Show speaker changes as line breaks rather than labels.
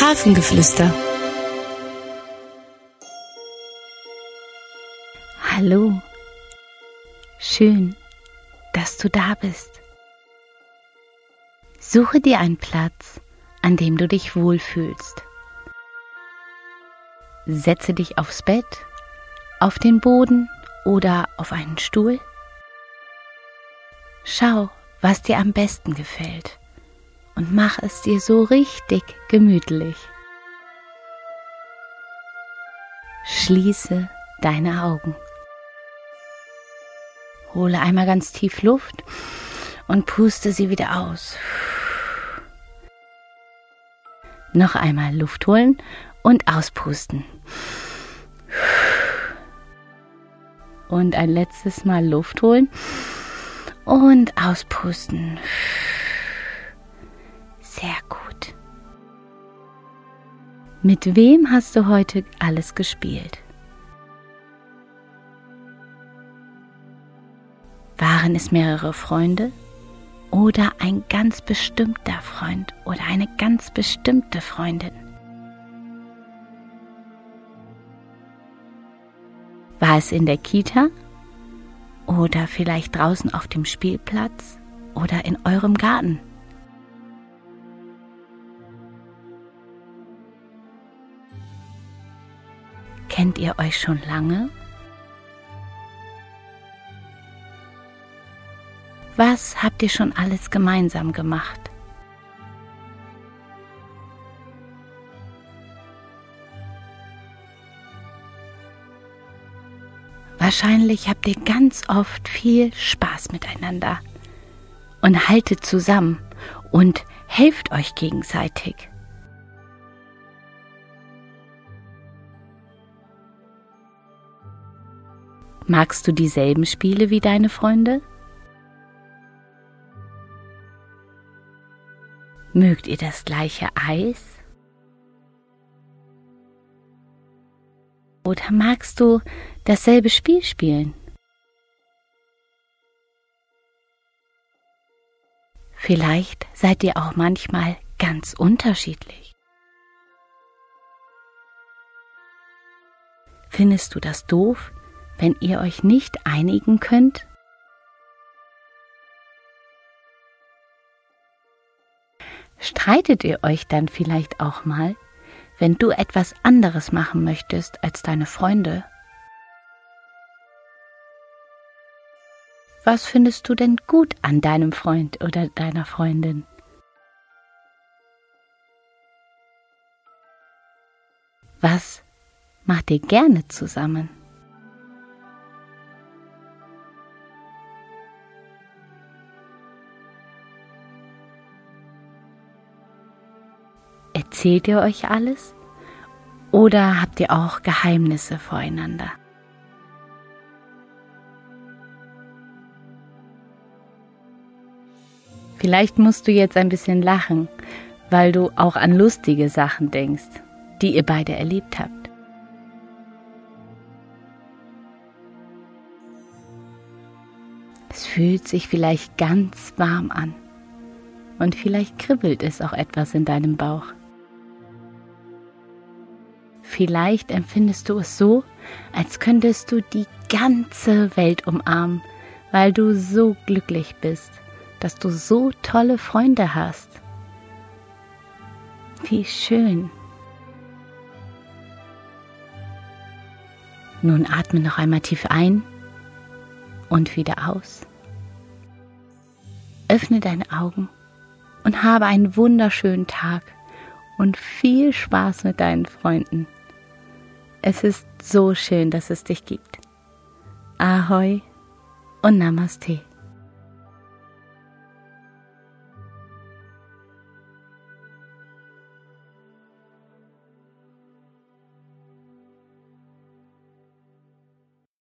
Hafengeflüster.
Hallo, schön, dass du da bist. Suche dir einen Platz, an dem du dich wohlfühlst. Setze dich aufs Bett, auf den Boden oder auf einen Stuhl. Schau, was dir am besten gefällt und mach es dir so richtig gemütlich. Schließe deine Augen. Hole einmal ganz tief Luft und puste sie wieder aus. Noch einmal Luft holen und auspusten. Und ein letztes Mal Luft holen und auspusten. Sehr gut. Mit wem hast du heute alles gespielt? Waren es mehrere Freunde oder ein ganz bestimmter Freund oder eine ganz bestimmte Freundin? War es in der Kita oder vielleicht draußen auf dem Spielplatz oder in eurem Garten? Kennt ihr euch schon lange? Was habt ihr schon alles gemeinsam gemacht? Wahrscheinlich habt ihr ganz oft viel Spaß miteinander und haltet zusammen und helft euch gegenseitig. Magst du dieselben Spiele wie deine Freunde? Mögt ihr das gleiche Eis? Oder magst du dasselbe Spiel spielen? Vielleicht seid ihr auch manchmal ganz unterschiedlich. Findest du das doof, wenn ihr euch nicht einigen könnt? Streitet ihr euch dann vielleicht auch mal, wenn du etwas anderes machen möchtest als deine Freunde? Was findest du denn gut an deinem Freund oder deiner Freundin? Was macht ihr gerne zusammen? Erzählt ihr euch alles? Oder habt ihr auch Geheimnisse voreinander? Vielleicht musst du jetzt ein bisschen lachen, weil du auch an lustige Sachen denkst, die ihr beide erlebt habt. Es fühlt sich vielleicht ganz warm an und vielleicht kribbelt es auch etwas in deinem Bauch. Vielleicht empfindest du es so, als könntest du die ganze Welt umarmen, weil du so glücklich bist, dass du so tolle Freunde hast. Wie schön. Nun atme noch einmal tief ein und wieder aus. Öffne deine Augen und habe einen wunderschönen Tag und viel Spaß mit deinen Freunden. Es ist so schön, dass es dich gibt. Ahoi und Namaste.